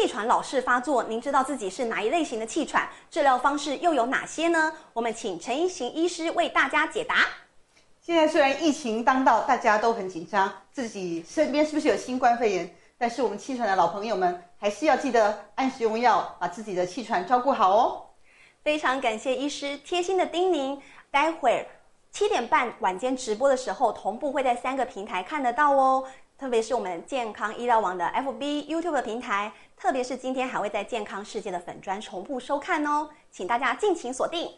气喘老是发作，您知道自己是哪一类型的气喘？治疗方式又有哪些呢？我们请陈一行医师为大家解答。现在虽然疫情当道，大家都很紧张，自己身边是不是有新冠肺炎？但是我们气喘的老朋友们还是要记得按时用药，把自己的气喘照顾好哦。非常感谢医师贴心的叮咛。待会儿七点半晚间直播的时候，同步会在三个平台看得到哦。特别是我们健康医疗网的 FB、YouTube 平台，特别是今天还会在健康世界的粉砖同步收看哦，请大家尽情锁定。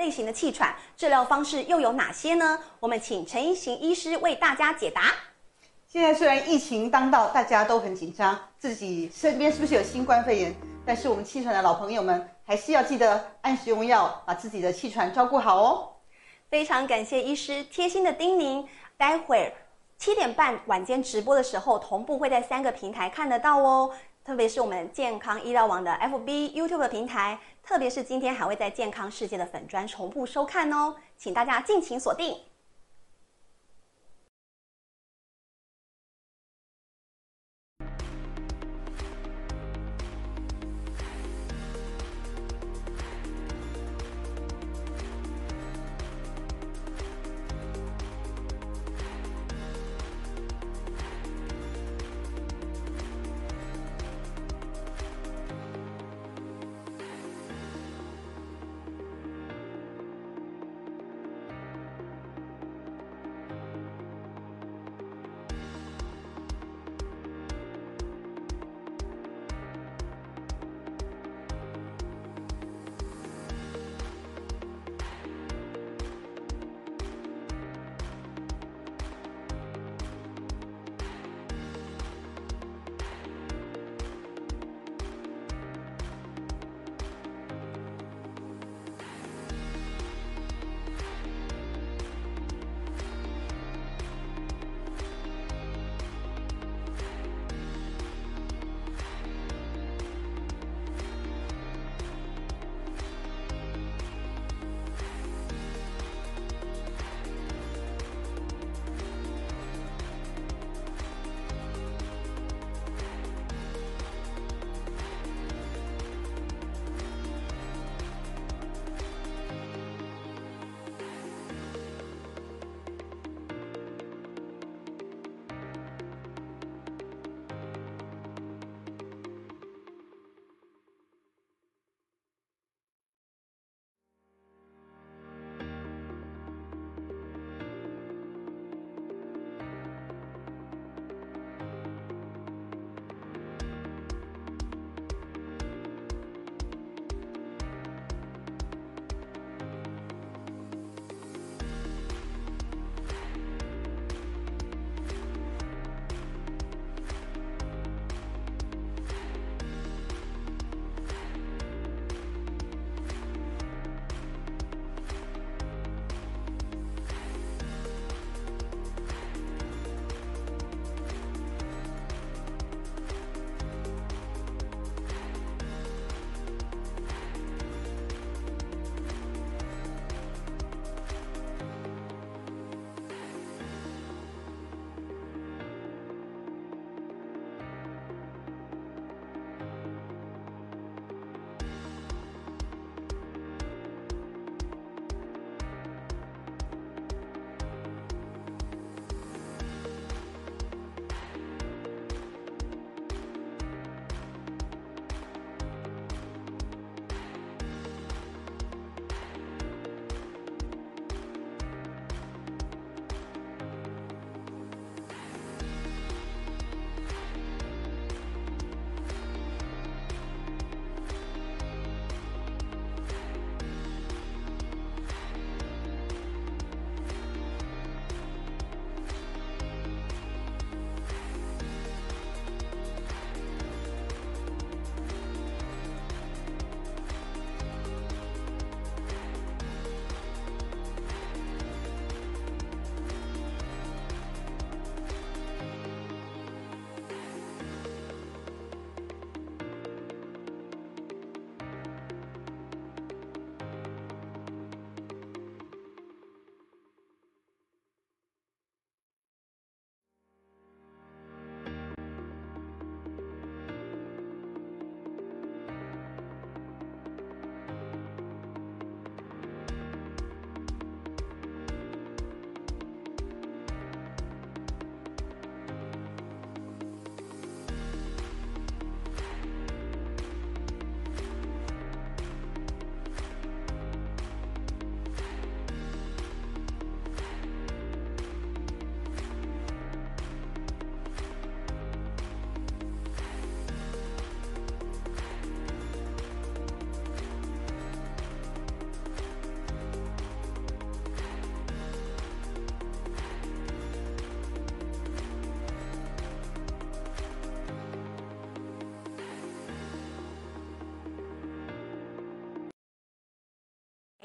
类型的气喘治疗方式又有哪些呢？我们请陈一行医师为大家解答。现在虽然疫情当道，大家都很紧张，自己身边是不是有新冠肺炎？但是我们气喘的老朋友们还是要记得按时用药，把自己的气喘照顾好哦。非常感谢医师贴心的叮咛。待会儿七点半晚间直播的时候，同步会在三个平台看得到哦。特别是我们健康医疗网的 FB、YouTube 平台，特别是今天还会在健康世界的粉砖同步收看哦，请大家尽情锁定。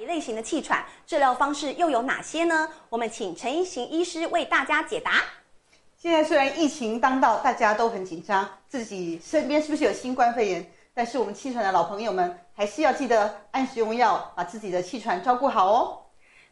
一类型的气喘，治疗方式又有哪些呢？我们请陈一行医师为大家解答。现在虽然疫情当道，大家都很紧张，自己身边是不是有新冠肺炎？但是我们气喘的老朋友们还是要记得按时用药，把自己的气喘照顾好哦。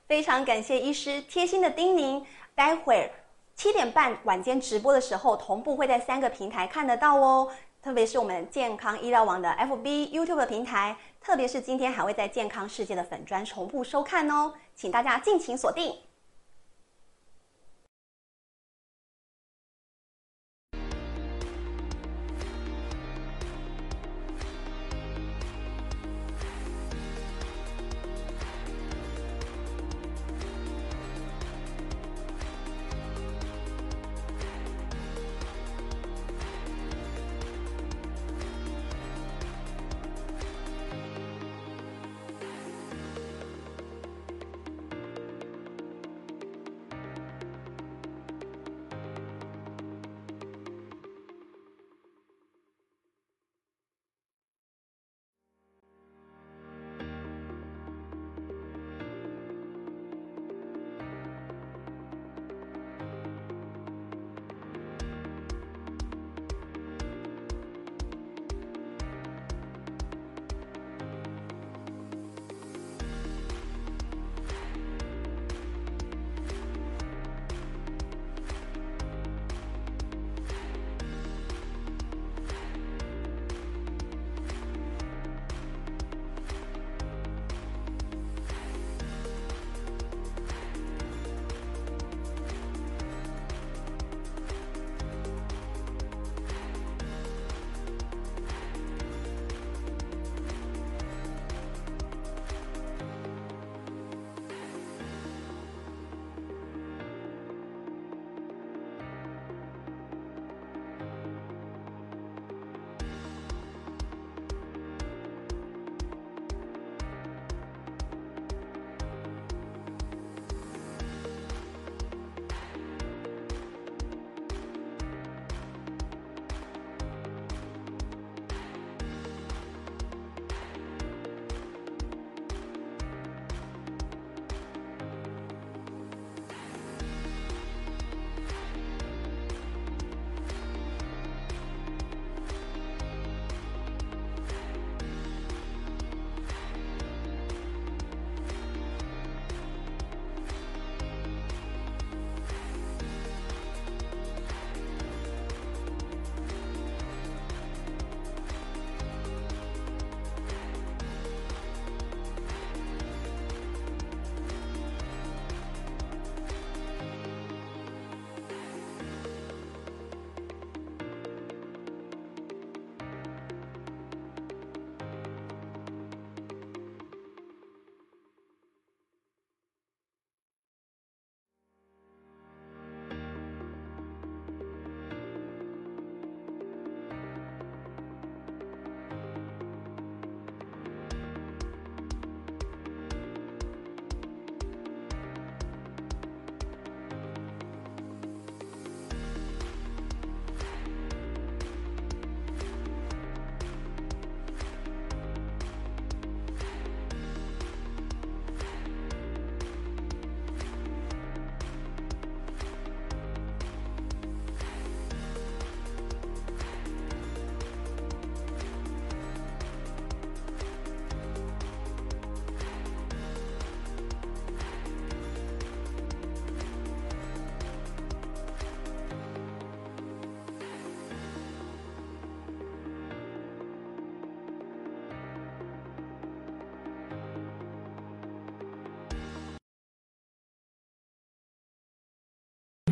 非常感谢医师贴心的叮咛，待会儿七点半晚间直播的时候，同步会在三个平台看得到哦。特别是我们健康医疗网的 FB、YouTube 的平台，特别是今天还会在健康世界的粉砖同步收看哦，请大家尽情锁定。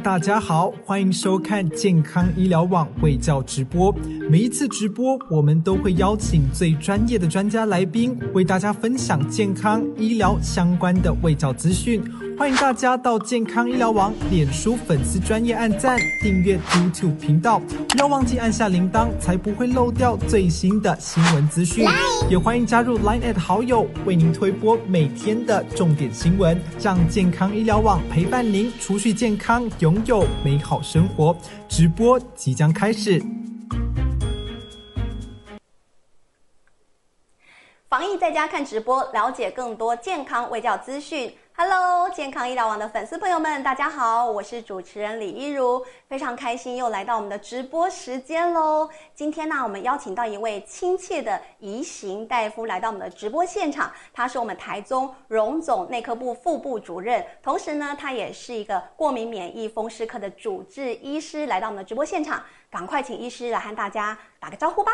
大家好，欢迎收看健康医疗网卫教直播。每一次直播，我们都会邀请最专业的专家来宾，为大家分享健康医疗相关的卫教资讯。欢迎大家到健康医疗网脸书粉丝专业按赞、订阅 YouTube 频道，不要忘记按下铃铛，才不会漏掉最新的新闻资讯。也欢迎加入 Line at 好友，为您推播每天的重点新闻，让健康医疗网陪伴您储蓄健康，拥有美好生活。直播即将开始。防疫在在家看直播，了解更多健康卫教资讯。Hello，健康医疗网的粉丝朋友们，大家好，我是主持人李一如，非常开心又来到我们的直播时间喽。今天呢，我们邀请到一位亲切的移行大夫来到我们的直播现场，他是我们台中荣总内科部副部主任，同时呢，他也是一个过敏免疫风湿科的主治医师，来到我们的直播现场，赶快请医师来和大家打个招呼吧。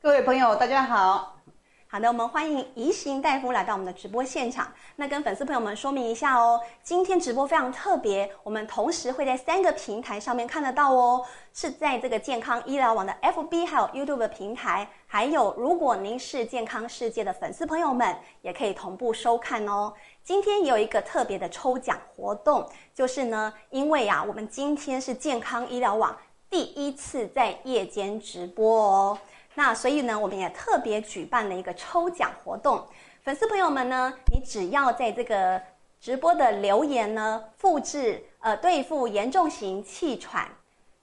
各位朋友，大家好。好的，我们欢迎宜行大夫来到我们的直播现场。那跟粉丝朋友们说明一下哦，今天直播非常特别，我们同时会在三个平台上面看得到哦，是在这个健康医疗网的 FB 还有 YouTube 平台，还有如果您是健康世界的粉丝朋友们，也可以同步收看哦。今天也有一个特别的抽奖活动，就是呢，因为啊，我们今天是健康医疗网第一次在夜间直播哦。那所以呢，我们也特别举办了一个抽奖活动。粉丝朋友们呢，你只要在这个直播的留言呢，复制呃对付严重型气喘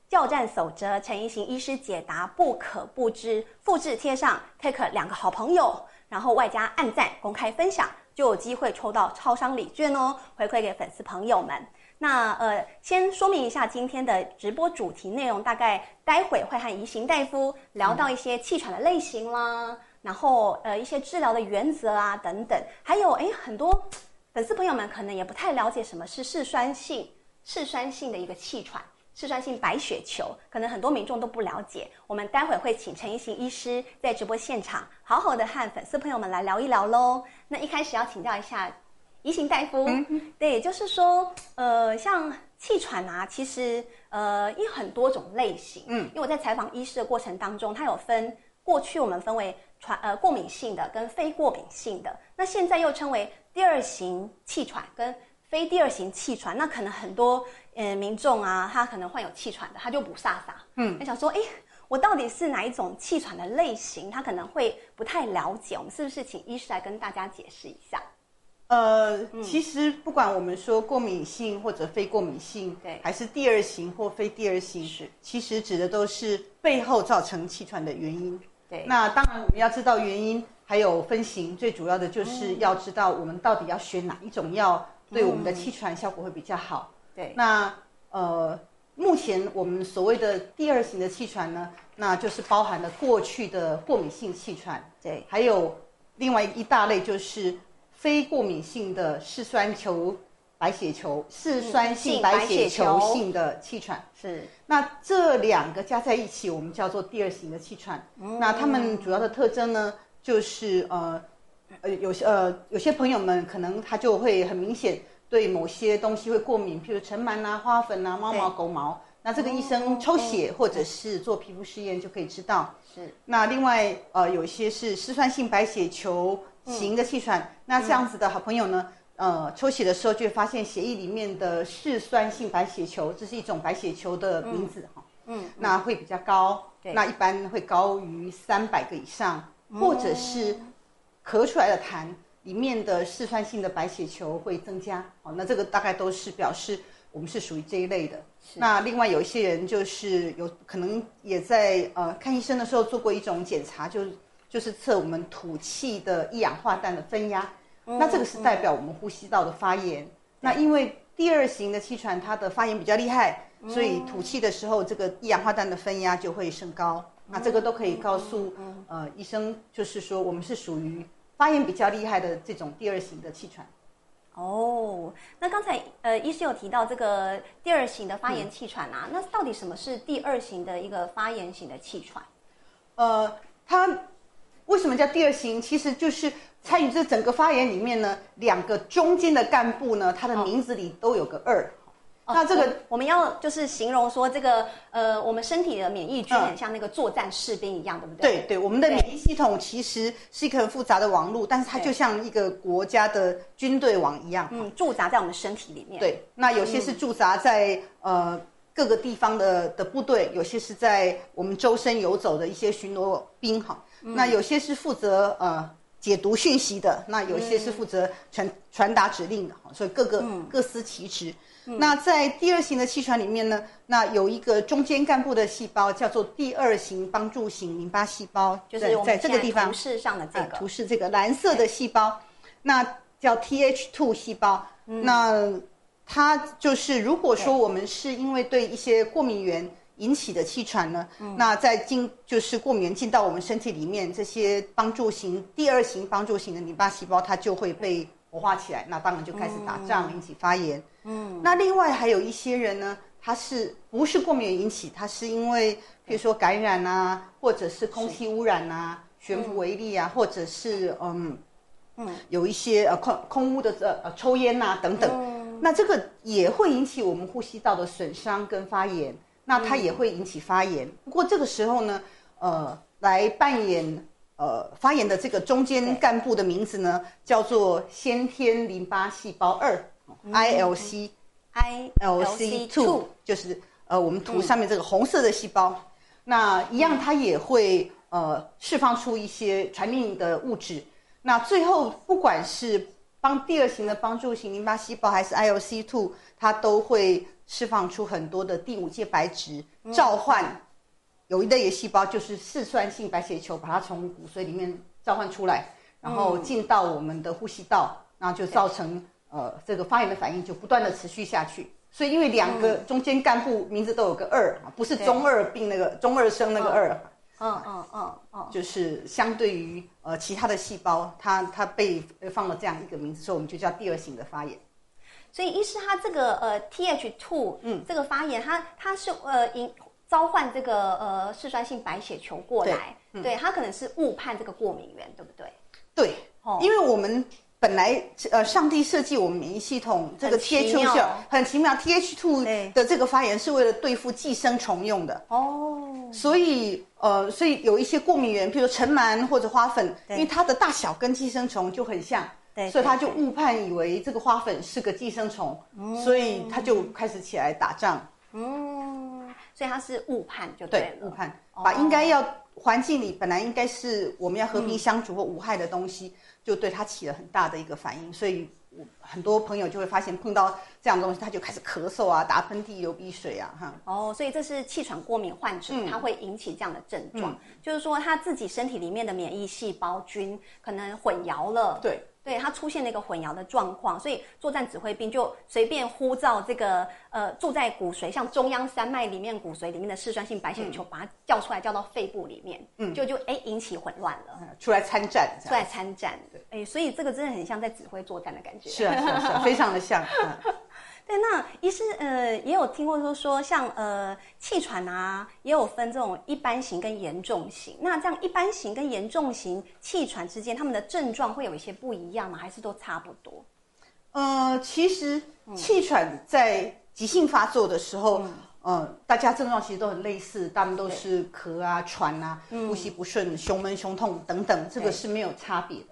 教战守则陈一行医师解答不可不知，复制贴上 take 两个好朋友，然后外加按赞公开分享，就有机会抽到超商礼券哦，回馈给粉丝朋友们。那呃，先说明一下今天的直播主题内容，大概待会会和宜行大夫聊到一些气喘的类型啦，然后呃一些治疗的原则啊等等，还有哎很多粉丝朋友们可能也不太了解什么是嗜酸性嗜酸性的一个气喘，嗜酸性白血球，可能很多民众都不了解。我们待会会请陈一行医师在直播现场好好的和粉丝朋友们来聊一聊喽。那一开始要请教一下。怡行大夫，对，就是说，呃，像气喘啊，其实呃，有很多种类型。嗯，因为我在采访医师的过程当中，它有分过去我们分为传呃过敏性的跟非过敏性的，那现在又称为第二型气喘跟非第二型气喘。那可能很多呃民众啊，他可能患有气喘的，他就不飒飒，嗯，他想说，哎，我到底是哪一种气喘的类型？他可能会不太了解。我们是不是请医师来跟大家解释一下？呃，其实不管我们说过敏性或者非过敏性，对，还是第二型或非第二型，是，其实指的都是背后造成气喘的原因。对，那当然我们要知道原因，还有分型，最主要的就是要知道我们到底要选哪一种药，对我们的气喘效果会比较好。对，那呃，目前我们所谓的第二型的气喘呢，那就是包含了过去的过敏性气喘，对，还有另外一大类就是。非过敏性的嗜酸球白血球，嗜酸性白血球性的气喘是。那这两个加在一起，我们叫做第二型的气喘。嗯那它们主要的特征呢，就是呃呃有些呃有些朋友们可能他就会很明显对某些东西会过敏，譬如尘螨啊、花粉啊、猫毛、狗毛。那这个医生抽血或者是做皮肤试验就可以知道。是。那另外呃有一些是嗜酸性白血球。型的气喘，那这样子的好朋友呢？呃，抽血的时候就会发现血液里面的嗜酸性白血球，这是一种白血球的名字哈。嗯，那会比较高，那一般会高于三百个以上，或者是咳出来的痰里面的嗜酸性的白血球会增加。哦，那这个大概都是表示我们是属于这一类的。那另外有一些人就是有可能也在呃看医生的时候做过一种检查，就。就是测我们吐气的一氧化氮的分压，那这个是代表我们呼吸道的发炎。那因为第二型的气喘，它的发炎比较厉害，所以吐气的时候，这个一氧化氮的分压就会升高。那这个都可以告诉呃医生，就是说我们是属于发炎比较厉害的这种第二型的气喘。哦，那刚才呃医师有提到这个第二型的发炎气喘啊，那到底什么是第二型的一个发炎型的气喘？呃，它。为什么叫第二型？其实就是参与这整个发言里面呢，两个中间的干部呢，它的名字里都有个二。那这个我们要就是形容说，这个呃，我们身体的免疫军很像那个作战士兵一样，对不对？对对，我们的免疫系统其实是一个很复杂的网络，但是它就像一个国家的军队网一样，嗯，驻扎在我们身体里面。对，那有些是驻扎在呃各个地方的的部队，有些是在我们周身游走的一些巡逻兵哈。那有些是负责呃解读讯息的，那有些是负责传传达指令的，所以各个各司其职。那在第二型的气喘里面呢，那有一个中间干部的细胞叫做第二型帮助型淋巴细胞，就是在这个地方图示上的这个。图示这个蓝色的细胞，那叫 Th2 细胞。那它就是如果说我们是因为对一些过敏源引起的气喘呢，那在进就是过敏源进到我们身体里面，这些帮助型第二型帮助型的淋巴细胞它就会被活化起来，那当然就开始打仗，引起发炎。嗯，那另外还有一些人呢，他是不是过敏引起？他是因为比如说感染啊，或者是空气污染啊、悬浮微粒啊，或者是嗯。嗯，有一些呃空空污的呃呃抽烟呐等等，那这个也会引起我们呼吸道的损伤跟发炎，那它也会引起发炎。不过这个时候呢，呃，来扮演呃发炎的这个中间干部的名字呢，叫做先天淋巴细胞二，ILC ILC two，就是呃我们图上面这个红色的细胞，那一样它也会呃释放出一些传令的物质。那最后，不管是帮第二型的帮助型淋巴细胞，还是 ILC two，它都会释放出很多的第五界白质，召唤有一类的细胞，就是嗜酸性白血球，把它从骨髓里面召唤出来，然后进到我们的呼吸道，然后就造成呃这个发炎的反应就不断的持续下去。所以因为两个中间干部名字都有个二，不是中二病那个中二生那个二。嗯嗯嗯嗯，就是相对于呃其他的细胞，它它被放了这样一个名字，所以我们就叫第二型的发炎。所以，医师他这个呃 Th two，嗯，这个发炎，它它是呃引召唤这个呃嗜酸性白血球过来，对，它可能是误判这个过敏源，对不对？对，哦，因为我们。本来呃，上帝设计我们免疫系统这个 Th 很奇妙，Th two 的这个发炎是为了对付寄生虫用的。哦。所以呃，所以有一些过敏源，譬如尘螨或者花粉，因为它的大小跟寄生虫就很像，所以他就误判以为这个花粉是个寄生虫，所以他就开始起来打仗。嗯，所以他是误判就对误判，把应该要环境里本来应该是我们要和平相处或无害的东西。就对他起了很大的一个反应，所以我很多朋友就会发现碰到这样的东西，他就开始咳嗽啊、打喷嚏、流鼻水啊，哈。哦，所以这是气喘过敏患者，他会引起这样的症状，就是说他自己身体里面的免疫细胞菌可能混淆了。对。对它出现了一个混淆的状况，所以作战指挥兵就随便呼召这个呃住在骨髓，像中央山脉里面骨髓里面的嗜酸性白血球，把它叫出来，叫到肺部里面，嗯，就就哎引起混乱了，出来参战，出来参战，哎，所以这个真的很像在指挥作战的感觉，是啊，是啊，非常的像。对，那医师呃也有听过说说像呃气喘啊，也有分这种一般型跟严重型。那这样一般型跟严重型气喘之间，他们的症状会有一些不一样吗？还是都差不多？呃，其实气喘在急性发作的时候，呃，大家症状其实都很类似，大部分都是咳啊、喘啊、呼吸不顺、胸闷、胸痛等等，这个是没有差别的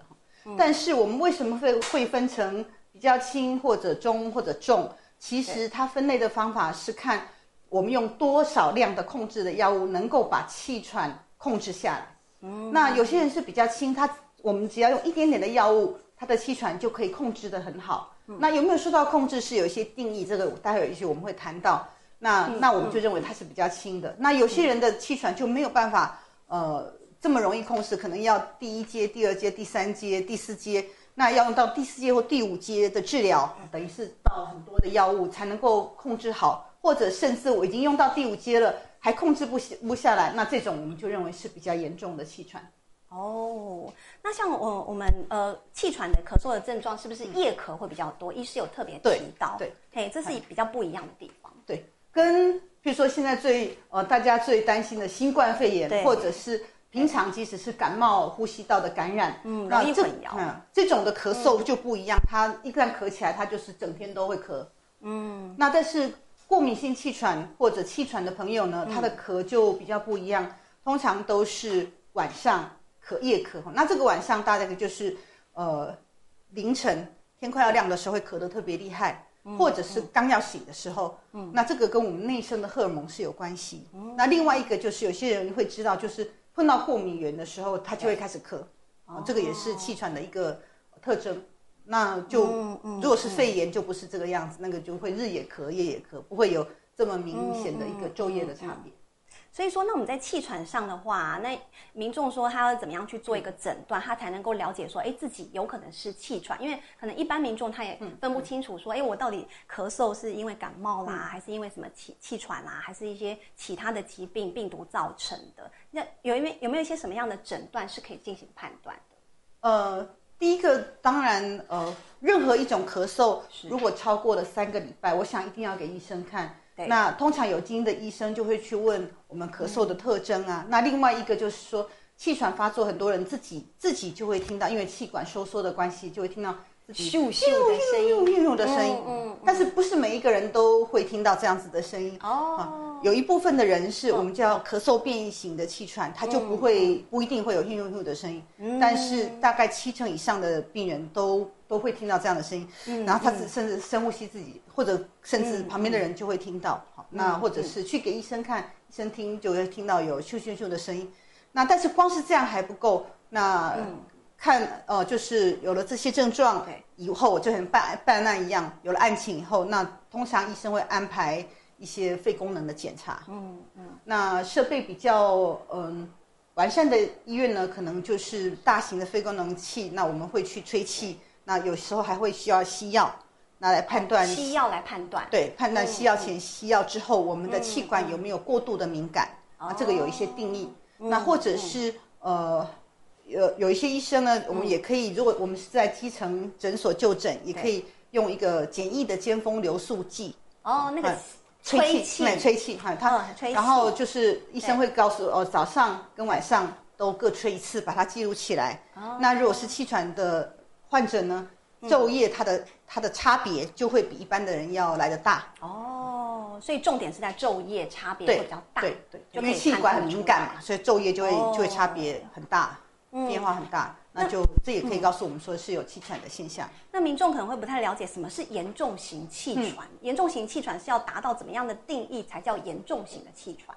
但是我们为什么会会分成比较轻或者中或者重？其实它分类的方法是看我们用多少量的控制的药物能够把气喘控制下来。嗯，那有些人是比较轻，他我们只要用一点点的药物，他的气喘就可以控制的很好。那有没有受到控制是有一些定义，这个待会有一些我们会谈到。那那我们就认为它是比较轻的。那有些人的气喘就没有办法呃这么容易控制，可能要第一阶、第二阶、第三阶、第四阶。那要用到第四阶或第五阶的治疗，等于是到很多的药物才能够控制好，或者甚至我已经用到第五阶了，还控制不不下来，那这种我们就认为是比较严重的气喘。哦，那像我我们呃气喘的咳嗽的症状，是不是夜咳会比较多？医师有特别提到，对，嘿，这是比较不一样的地方。对，跟比如说现在最呃大家最担心的新冠肺炎，或者是。平常即使是感冒、呼吸道的感染，嗯，容易混淆。嗯，这种的咳嗽就不一样，它一旦咳起来，它就是整天都会咳。嗯，那但是过敏性气喘或者气喘的朋友呢，他的咳就比较不一样，通常都是晚上咳夜咳。那这个晚上大概就是呃凌晨天快要亮的时候会咳得特别厉害，或者是刚要醒的时候。嗯，那这个跟我们内生的荷尔蒙是有关系。那另外一个就是有些人会知道，就是。碰到过敏源的时候，他就会开始咳，啊，这个也是气喘的一个特征。那就嗯嗯如果是肺炎就不是这个样子，那个就会日也咳夜也咳，不会有这么明显的一个昼夜的差别。所以说，那我们在气喘上的话，那民众说他要怎么样去做一个诊断，他才能够了解说，哎，自己有可能是气喘，因为可能一般民众他也分不清楚说，哎，我到底咳嗽是因为感冒啦，还是因为什么气气喘啦，还是一些其他的疾病病毒造成的？那有没有有没有一些什么样的诊断是可以进行判断的？呃，第一个当然，呃，任何一种咳嗽，如果超过了三个礼拜，我想一定要给医生看。对。那通常有经验的医生就会去问我们咳嗽的特征啊。那另外一个就是说，气喘发作，很多人自己自己就会听到，因为气管收缩的关系，就会听到自己咻咻的声音咻咻咻的声音。嗯嗯但是不是每一个人都会听到这样子的声音哦。啊有一部分的人是我们叫咳嗽变异型的气喘，他就不会不一定会有咻咻咻的声音，但是大概七成以上的病人都都会听到这样的声音，然后他是甚至深呼吸自己，或者甚至旁边的人就会听到，好，那或者是去给医生看，医生听就会听到有咻咻咻的声音，那但是光是这样还不够，那。看，呃，就是有了这些症状以后，就很办办案一样，有了案情以后，那通常医生会安排一些肺功能的检查。嗯嗯，那设备比较嗯完善的医院呢，可能就是大型的肺功能器，那我们会去吹气，那有时候还会需要西药，那来判断西药来判断。对，判断西药前、西药之后，我们的气管有没有过度的敏感、啊？这个有一些定义。那或者是呃，有有一些医生呢，我们也可以，如果我们是在基层诊所就诊，也可以用一个简易的尖峰流速计。哦，那个嗯吹气，对吹气，哈，嗯它然后就是医生会告诉哦，早上跟晚上都各吹一次，把它记录起来。哦那如果是气喘的患者呢，昼夜它的它的差别就会比一般的人要来的大。哦，所以重点是在昼夜差别会比较大，对对，因为气管很敏感嘛，所以昼夜就会哦就会差别很大，变化很大。那就这也可以告诉我们说是有气喘的现象。那民众可能会不太了解什么是严重型气喘，严重型气喘是要达到怎么样的定义才叫严重型的气喘？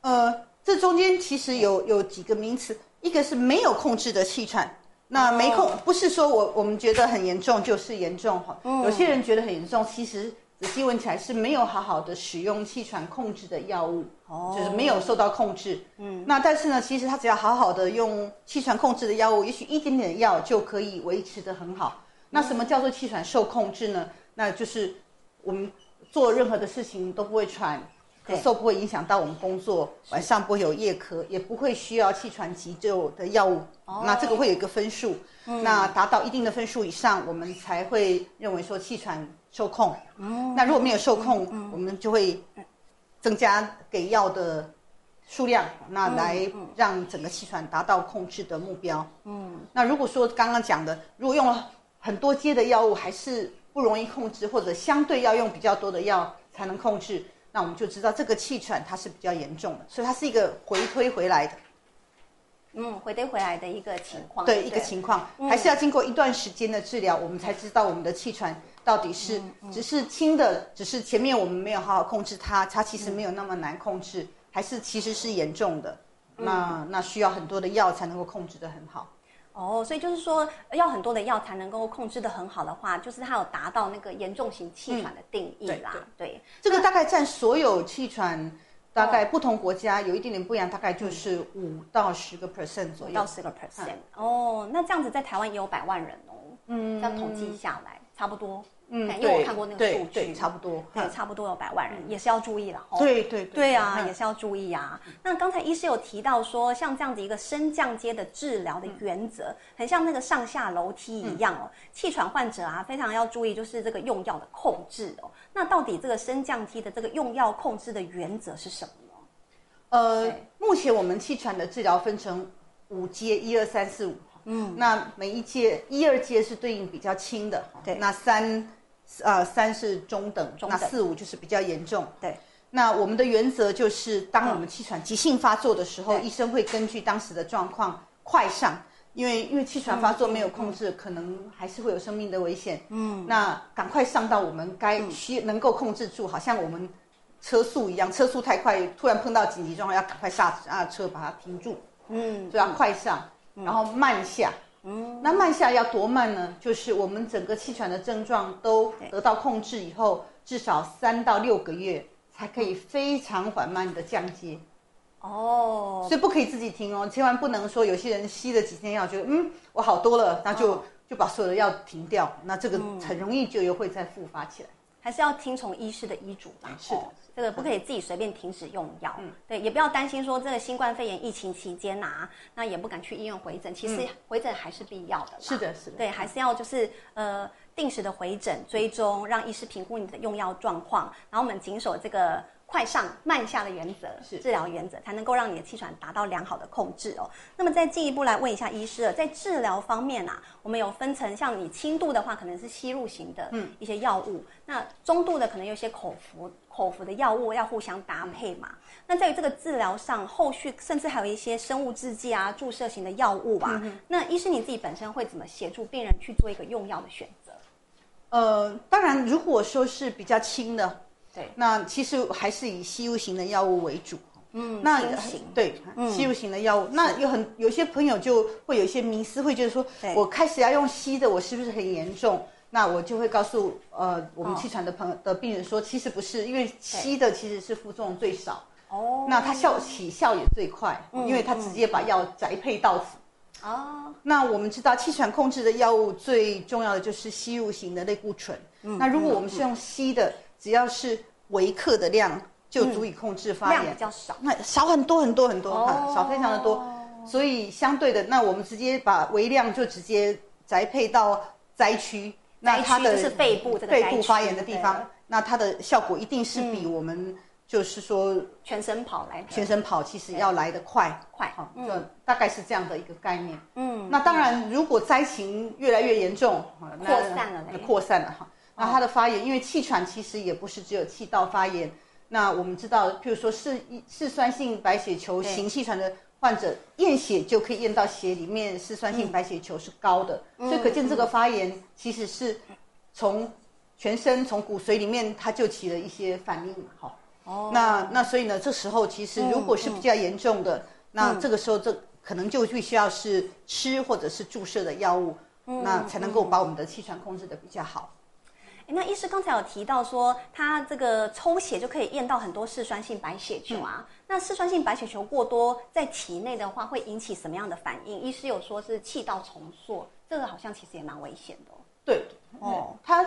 呃，这中间其实有有几个名词，一个是没有控制的气喘。那没控、不是说我我们觉得很严重就是严重哈，有些人觉得很严重，其实仔细问起来是没有好好的使用气喘控制的药物，就是没有受到控制。嗯，那但是呢，其实他只要好好的用气喘控制的药物，也许一点点的药就可以维持的很好。那什么叫做气喘受控制呢？那就是我们做任何的事情都不会喘，咳嗽不会影响到我们工作，晚上不会有夜咳，也不会需要气喘急救的药物。那这个会有一个分数，那达到一定的分数以上，我们才会认为说气喘受控。那如果没有受控，我们就会增加给药的数量，那来让整个气喘达到控制的目标。嗯，那如果说刚刚讲的，如果用了很多阶的药物还是不容易控制，或者相对要用比较多的药才能控制，那我们就知道这个气喘它是比较严重的，所以它是一个回推回来的，嗯，回推回来的一个情况，对不一个情况，还是要经过一段时间的治疗，我们才知道我们的气喘到底是只是轻的，只是前面我们没有好好控制它，它其实没有那么难控制，还是其实是严重的，那那需要很多的药才能够控制的很好。哦，所以就是说，要很多的药才能够控制的很好的话，就是它有达到那个严重型气喘的定义啦。对，这个大概占所有气喘，大概不同国家有一点点不一样，大概就是五到十个 percent 左右。到十个 percent。哦，那这样子在台湾也有百万人哦。嗯，这样统计下来差不多。嗯，因为我看过那个数据，对，差不多，对，差不多有百万人，也是要注意了。对对对啊，也是要注意啊。那刚才医师有提到说，像这样子一个升降阶的治疗的原则，很像那个上下楼梯一样哦。气喘患者啊，非常要注意，就是这个用药的控制哦。那到底这个升降梯的这个用药控制的原则是什么呢？呃，目前我们气喘的治疗分成五阶，一二三四五。嗯，那每一阶一二阶是对应比较轻的，对，那三。呃，三是中等，那四五就是比较严重。对，那我们的原则就是，当我们气喘急性发作的时候，医生会根据当时的状况快上，因为因为气喘发作没有控制，可能还是会有生命的危险。嗯，那赶快上到我们该需能够控制住，好像我们车速一样，车速太快，突然碰到紧急状况，要赶快刹啊车把它停住。嗯，就要快上，然后慢下。嗯，那慢下要多慢呢？就是我们整个气喘的症状都得到控制以后，至少三到六个月才可以非常缓慢的降阶。哦，所以不可以自己停哦，千万不能说有些人吸了几天药，觉得嗯我好多了，那就就把所有的药停掉，那这个很容易就又会再复发起来。还是要听从医师的医嘱吧。是的哦这个不可以自己随便停止用药。对，也不要担心说这个新冠肺炎疫情期间呐、那也不敢去医院回诊。其实回诊还是必要的啦。是的是的对，还是要就是呃定时的回诊追踪，让医师评估你的用药状况，然后我们谨守这个。快上慢下的原则是治疗原则，才能够让你的气喘达到良好的控制哦。那么再进一步来问一下医师了，在治疗方面啊，我们有分成，像你轻度的话，可能是吸入型的一些药物，那中度的可能有些口服口服的药物要互相搭配嘛。那在于这个治疗上，后续甚至还有一些生物制剂啊、注射型的药物啊。那医师你自己本身会怎么协助病人去做一个用药的选择？呃，当然如果说是比较轻的，对，那其实还是以吸入型的药物为主。嗯，那对吸入型的药物，那有很有些朋友就会有一些迷思，会觉得说我开始要用吸的，我是不是很严重？那我就会告诉呃我们哦。气喘的朋友的病人说，其实不是，因为吸的其实是副作用最少，哦，那它效起效也最快，因为它直接把药宅配到府。哦，那我们知道气喘控制的药物最重要的就是吸入型的类固醇。嗯那如果我们是用吸的，只要是微克的量就足以控制发炎量比，较少。那少很多很多很多，哦哈少非常的多。所以相对的，那我们直接把微量就直接宅配到灾区，那它是肺部这个肺部发炎的地方，那它的效果一定是嗯比我们就是说全身跑来全身跑其实要来得快。快好，嗯就大概是这样的一个概念。嗯，那当然，如果灾情越来越严重，扩散了那扩散了哈。那它的发炎，因为气喘其实也不是只有气道发炎。那我们知道，譬如说是嗜酸性白血球型气喘的患者，验血就可以验到血里面嗜酸性白血球是高的，嗯所以可见这个发炎其实是从全身从骨髓里面它就起了一些反应嘛，哈。哦那那所以呢，这时候其实如果是比较严重的，那这个时候这可能就必须要是吃或者是注射的药物，那才能够把我们的气喘控制的比较好。诶那医师刚才有提到说，他这个抽血就可以验到很多嗜酸性白血球啊。那嗜酸性白血球过多在体内的话，会引起什么样的反应？医师有说是气道重塑，这个好像其实也蛮危险的哦。对，哦，它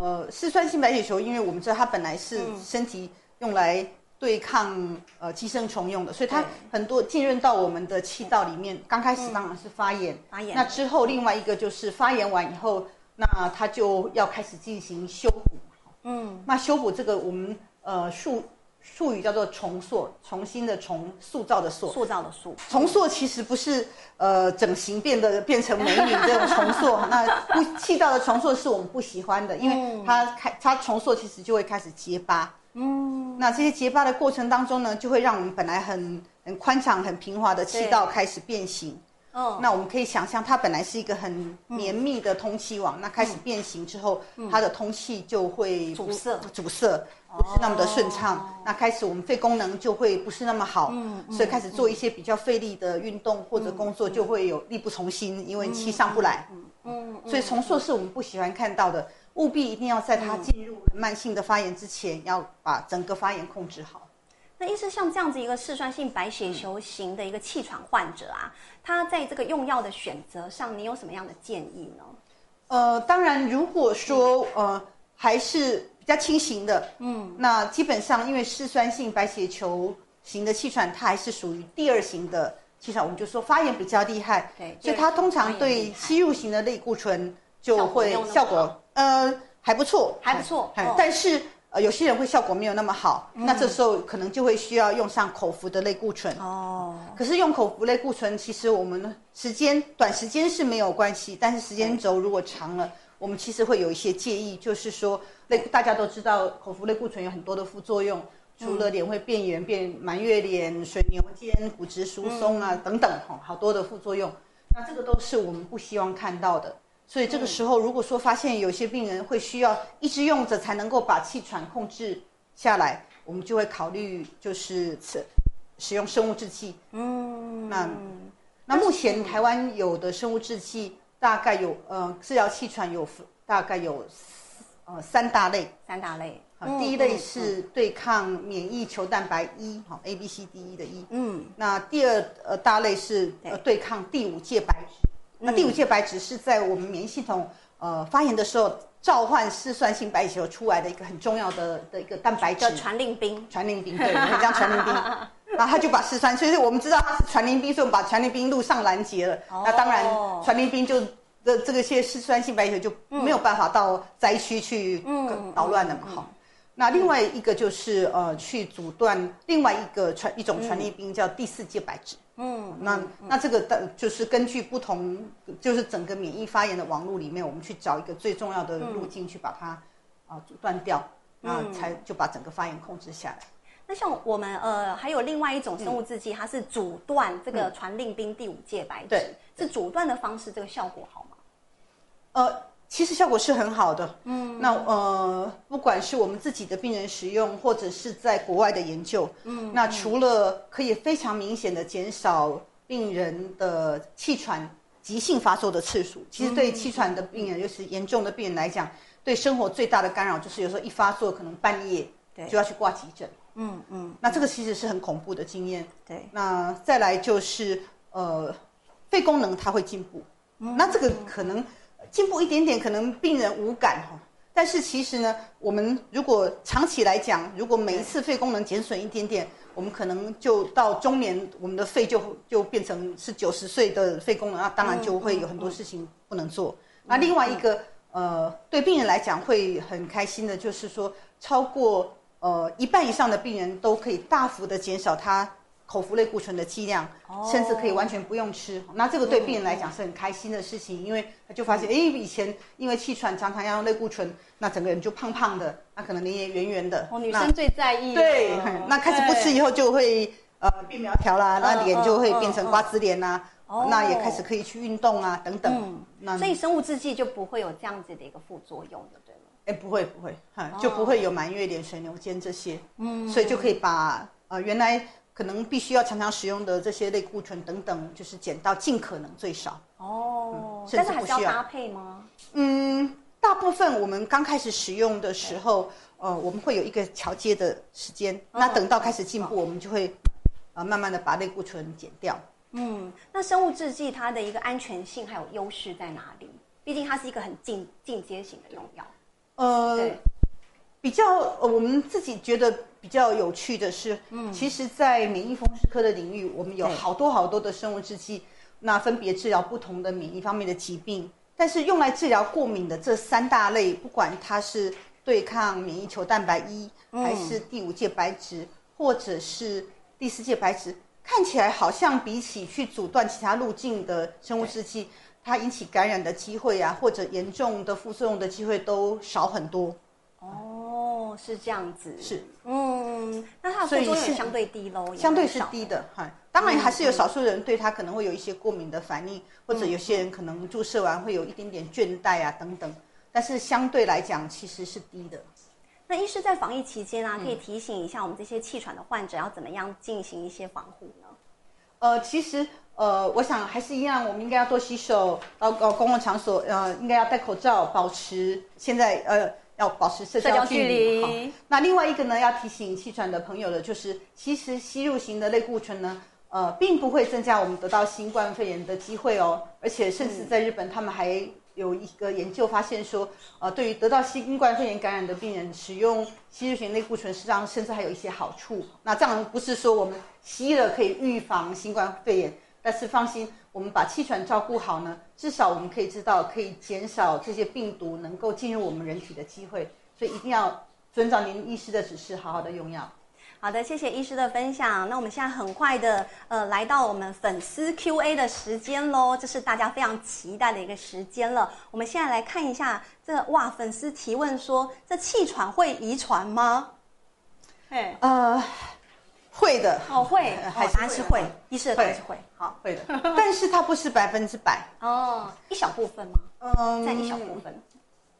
呃嗜酸性白血球，因为我们知道它本来是身体用来对抗呃寄生虫用的，所以它很多浸润到我们的气道里面。刚开始当然是发炎，发炎那之后另外一个就是发炎完以后，那它就要开始进行修补。嗯，那修补这个我们呃术术语叫做重塑，重新的重，塑造的塑。塑造的塑。重塑其实不是呃整形变得变成美女这种重塑，那不气道的重塑是我们不喜欢的，因为它开它重塑其实就会开始结疤。嗯，那这些结疤的过程当中呢，就会让我们本来很很宽敞、很平滑的气道开始变形。嗯，那我们可以想象，它本来是一个很绵密的通气网，那开始变形之后，它的通气就会阻塞阻塞，不是那么的顺畅。那开始我们肺功能就会不是那么好，所以开始做一些比较费力的运动或者工作就会有力不从心，因为气上不来。嗯，所以重塑是我们不喜欢看到的，务必一定要在它进入慢性的发炎之前，要把整个发炎控制好。那医师像这样子一个嗜酸性白血球型的一个气喘患者啊，他在这个用药的选择上，你有什么样的建议呢？呃，当然，如果说呃还是比较轻型的，嗯，那基本上因为嗜酸性白血球型的气喘，它还是属于第二型的气喘，我们就说发炎比较厉害，对所以它通常对吸入型的类固醇就会效果呃还不错，还不错但是。呃，有些人会效果没有那么好，嗯那这时候可能就会需要用上口服的类固醇。哦，可是用口服类固醇，其实我们时间短时间是没有关系，但是时间轴如果长了，我们其实会有一些介意，就是说类大家都知道口服类固醇有很多的副作用，除了脸会变圆、变满月脸、水牛肩、骨质疏松啊、等等，哈，好多的副作用。那这个都是我们不希望看到的。所以这个时候，如果说发现有些病人会需要一直用着才能够把气喘控制下来，我们就会考虑就是使使用生物制剂。嗯，那那目前台湾有的生物制剂大概有呃治疗气喘有大概有呃三大类，三大类。好，第一类是对抗免疫球蛋白一，好，A B C D E 的 E。嗯，那第二呃大类是呃对抗第五界白质。那第五界白质是在我们免疫系统呃发炎的时候召唤嗜酸性白血球出来的一个很重要的的一个蛋白质。传令兵。传令兵，对，我们叫传令兵。然后他就把嗜酸，所以我们知道他是传令兵，所以我们把传令兵路上拦截了。那当然，传令兵就这这个些嗜酸性白血球就没有办法到灾区去捣乱了嘛，哈。那另外一个就是呃，去阻断另外一个传一种传令兵叫第四界白质。嗯，那那这个的就是根据不同，就是整个免疫发炎的网络里面，我们去找一个最重要的路径去把它啊阻断掉，那才就把整个发炎控制下来。那像我们呃还有另外一种生物制剂，它是阻断这个传令兵第五界白质。对，是阻断的方式，这个效果好吗？呃。其实效果是很好的，嗯，那呃，不管是我们自己的病人使用，或者是在国外的研究，嗯，那除了可以非常明显的减少病人的气喘急性发作的次数，其实对气喘的病人，尤其是严重的病人来讲，对生活最大的干扰就是有时候一发作，可能半夜就要去挂急诊，嗯嗯，那这个其实是很恐怖的经验，对，那再来就是呃，肺功能它会进步，嗯。那这个可能。进步一点点，可能病人无感哈，但是其实呢，我们如果长期来讲，如果每一次肺功能减损一点点，我们可能就到中年，我们的肺就就变成是九十岁的肺功能，那当然就会有很多事情不能做。那另外一个呃，对病人来讲会很开心的，就是说超过呃一半以上的病人都可以大幅的减少他。口服类固醇的剂量，甚至可以完全不用吃。那这个对病人来讲是很开心的事情，因为他就发现，哎，以前因为气喘常常要用类固醇，那整个人就胖胖的，那可能脸也圆圆的。哦，女生最在意。对，那开始不吃以后就会呃变苗条啦，那脸就会变成瓜子脸呐。哦。那也开始可以去运动啊，等等。所以生物制剂就不会有这样子的一个副作用的，对吗？哎，不会不会，哈，就不会有满月脸、水牛肩这些。嗯。所以就可以把呃原来。可能必须要常常使用的这些类固醇等等，就是减到尽可能最少哦。但是还是要搭配吗？嗯，大部分我们刚开始使用的时候，呃，我们会有一个桥接的时间。那等到开始进步，我们就会啊，慢慢的把类固醇减掉。嗯，那生物制剂它的一个安全性还有优势在哪里？毕竟它是一个很进进阶型的用药。呃。比较呃，我们自己觉得比较有趣的是，嗯，其实，在免疫风湿科的领域，我们有好多好多的生物制剂，那分别治疗不同的免疫方面的疾病。但是用来治疗过敏的这三大类，不管它是对抗免疫球蛋白一，还是第五界白质，或者是第四界白质，看起来好像比起去阻断其他路径的生物制剂，它引起感染的机会啊，或者严重的副作用的机会都少很多。哦，是这样子，是，嗯，那它的副作用相对低喽，相对是低的，哈，当然还是有少数人对它可能会有一些过敏的反应，或者有些人可能注射完会有一点点倦怠啊等等，但是相对来讲其实是低的。那医师在防疫期间啊，可以提醒一下我们这些气喘的患者要怎么样进行一些防护呢？呃，其实呃，我想还是一样，我们应该要多洗手，到呃公共场所呃应该要戴口罩，保持现在呃。要保持社交距离。那另外一个呢，要提醒气喘的朋友的，就是其实吸入型的类固醇呢，呃，并不会增加我们得到新冠肺炎的机会哦。而且，甚至在日本，他们还有一个研究发现说，呃，对于得到新冠肺炎感染的病人，使用吸入型类固醇，实际上甚至还有一些好处。那这样不是说我们吸了可以预防新冠肺炎，但是放心。我们把气喘照顾好呢，至少我们可以知道，可以减少这些病毒能够进入我们人体的机会，所以一定要遵照您医师的指示，好好的用药。好的，谢谢医师的分享。那我们现在很快的，呃，来到我们粉丝 Q&A 的时间喽，这是大家非常期待的一个时间了。我们现在来看一下，这哇，粉丝提问说，这气喘会遗传吗？哎，呃。会的，哦会，答案是会，医师的答案是会，好。会的，但是它不是百分之百。哦，一小部分吗？嗯，在一小部分。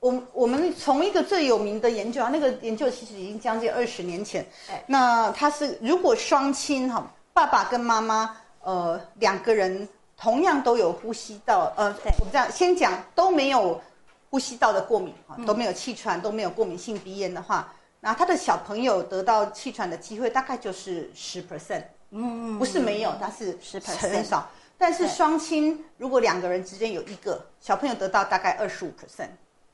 我我们从一个最有名的研究啊，那个研究其实已经将近二十年前，那它是如果双亲哈，爸爸跟妈妈呃两个人同样都有呼吸道，呃，我们这样先讲都没有呼吸道的过敏啊，都没有气喘，都没有过敏性鼻炎的话，那他的小朋友得到气喘的机会大概就是十 percent，嗯，不是没有，但是10%很少。但是双亲如果两个人之间有一个小朋友得到大概二十五 percent，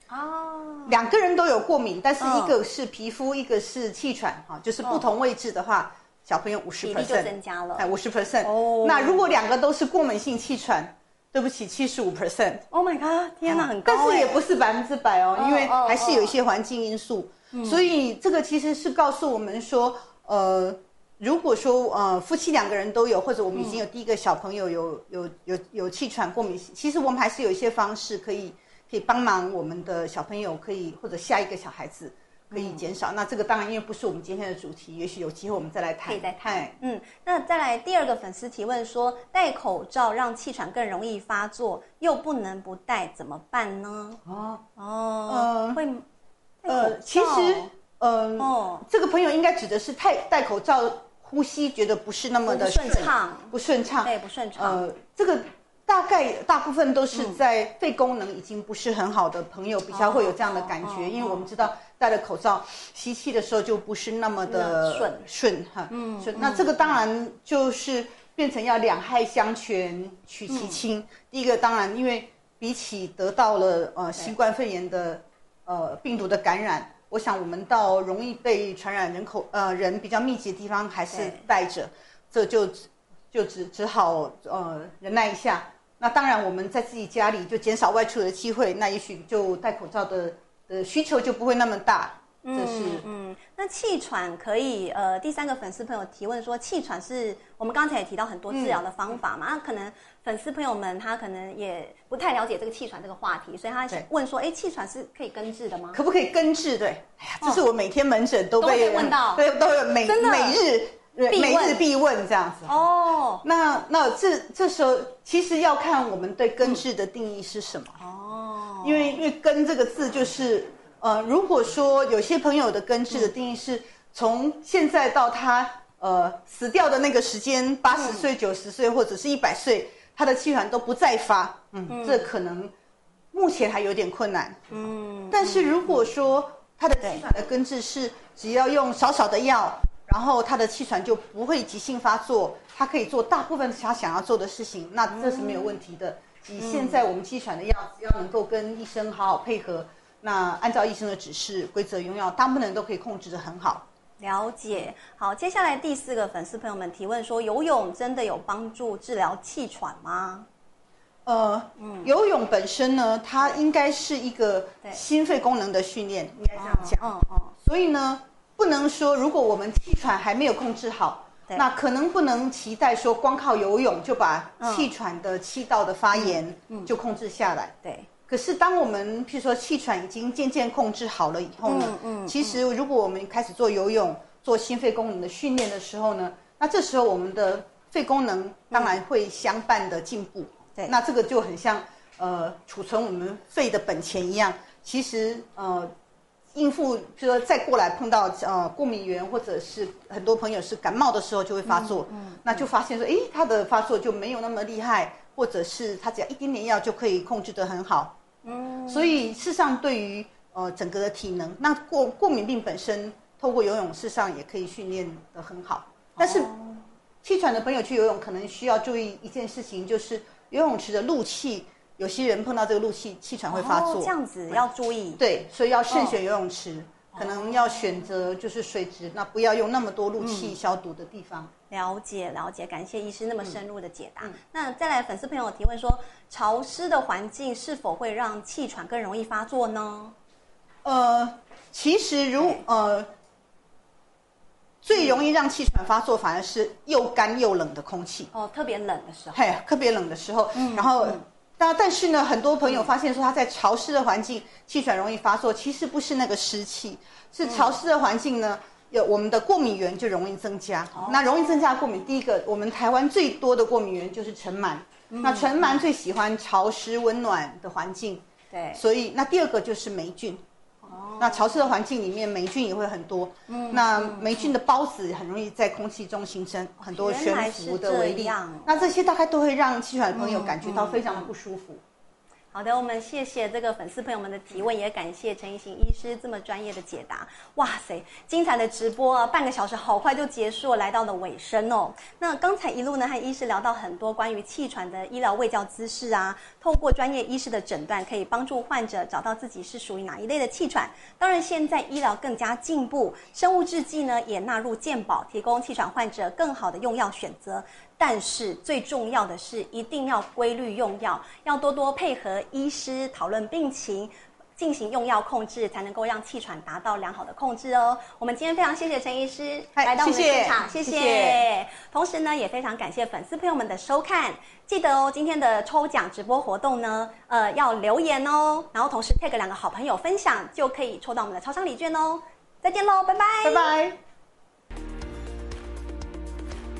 哦，两个人都有过敏，但是一个是皮肤，一个是气喘，哈，就是不同位置的话，小朋友五十 percent 增加了。哎，五十 percent。哦。那如果两个都是过敏性气喘，对不起，七十五 percent。Oh my god！天哪，很高但是也哎。不是百分之百哦，哦因为哦还是有一些环境因素，所以这个其实是告诉我们说，呃，如果说呃夫妻两个人都有，或者我们已经有第一个小朋友有有有有气喘过敏，其实我们还是有一些方式可以可以帮忙我们的小朋友，可以或者下一个小孩子可以减少。那这个当然因为不是我们今天的主题，也许有机会我们再来谈，可以再谈哎。嗯，那再来第二个粉丝提问说，戴口罩让气喘更容易发作，又不能不戴，怎么办呢？哦，哦，呃会呃，其罩。实，呃，哦，这个朋友应该指的是太戴口罩呼吸觉得不是那么的不顺畅。不顺畅，对不顺畅，呃，这个大概大部分都是在肺功能已经不是很好的朋友比较会有这样的感觉，因为我们知道戴了口罩吸气的时候就不是那么的顺。顺哈，嗯，顺。那这个当然就是变成要两害相权取其轻。第一个当然，因为比起得到了呃新冠肺炎的呃病毒的感染。我想，我们到容易被传染人口呃人比较密集的地方，还是对戴着，这就就只只好呃忍耐一下。那当然，我们在自己家里就减少外出的机会，那也许就戴口罩的的需求就不会那么大。这是嗯，那气喘可以呃，第三个粉丝朋友提问说，气喘是我们刚才也提到很多治疗的方法嘛，那、可能粉丝朋友们他可能也不太了解这个气喘这个话题，所以他对问说，哎，气喘是可以根治的吗？可不可以根治？对，哎呀，这是我每天门诊都被被问到 对，都有每每日每日必问这样子。哦那那这这时候其实要看我们对根治的定义是什么。哦，因为因为根这个字就是呃，如果说有些朋友的根治的定义是从现在到他呃死掉的那个时间，八十岁、九十岁或者是一百岁，他的气喘都不再发，嗯，这可能目前还有点困难。嗯，但是如果说他的气喘的根治是只要用少少的药，然后他的气喘就不会急性发作，他可以做大部分他想要做的事情，那这是没有问题的。以现在我们气喘的药，只要能够跟医生好好配合，那按照医生的指示规则用药，大部分人都可以控制的很好。了解。好，接下来第四个粉丝朋友们提问说，游泳真的有帮助治疗气喘吗？呃，嗯游泳本身呢，它应该是一个心肺功能的训练，应该这样讲。嗯嗯，所以呢，不能说如果我们气喘还没有控制好，那可能不能期待说光靠游泳就把气喘的气道的发炎就控制下来。对，可是当我们譬如说气喘已经渐渐控制好了以后呢，嗯嗯其实如果我们开始做游泳、做心肺功能的训练的时候呢，那这时候我们的肺功能当然会相伴的进步。对那这个就很像呃储存我们肺的本钱一样。其实呃应付，就说再过来碰到呃过敏源或者是很多朋友是感冒的时候就会发作，嗯那就发现说，诶，他的发作就没有那么厉害，或者是他只要一点点药就可以控制得很好。嗯，所以事实上对于呃整个的体能，那过过敏病本身透过游泳事实上也可以训练的很好，但是。气喘的朋友去游泳，可能需要注意一件事情，就是游泳池的路气，有些人碰到这个路气，气喘会发作。哦这样子要注意。对，所以要慎选游泳池，可能要选择就是水质，那不要用那么多氯气消毒的地方。了解了解，感谢医师那么深入的解答。嗯那再来，粉丝朋友提问说，潮湿的环境是否会让气喘更容易发作呢？呃，其实如呃，最容易让气喘发作，反而是又干又冷的空气。哦，特别冷的时候，嘿，特别冷的时候，嗯然后。那但是呢，很多朋友发现说他在潮湿的环境气喘容易发作，其实不是那个湿气，是潮湿的环境呢，有我们的过敏源就容易增加。那容易增加过敏，第一个我们台湾最多的过敏源就是尘螨，那尘螨最喜欢潮湿温暖的环境，对，所以那第二个就是霉菌。那潮湿的环境里面霉菌也会很多。嗯，那霉菌的孢子很容易在空气中形成很多悬浮的微粒。那这些大概都会让气喘的朋友感觉到非常的不舒服。好的，我们谢谢这个粉丝朋友们的提问，也感谢陈怡行医师这么专业的解答。哇塞，精彩的直播啊，半个小时好快就结束，来到了尾声哦。那刚才一路呢和医师聊到很多关于气喘的医疗卫教知识啊，透过专业医师的诊断，可以帮助患者找到自己是属于哪一类的气喘。当然，现在医疗更加进步，生物制剂呢也纳入健保，提供气喘患者更好的用药选择。但是最重要的是，一定要规律用药，要多多配合医师讨论病情，进行用药控制，才能够让气喘达到良好的控制哦。我们今天非常谢谢陈医师来到我们的现场，谢谢。同时呢，也非常感谢粉丝朋友们的收看。记得哦，今天的抽奖直播活动呢，呃，要留言哦，然后同时 tag 两个好朋友分享，就可以抽到我们的超商礼券哦。再见喽，拜拜，拜拜。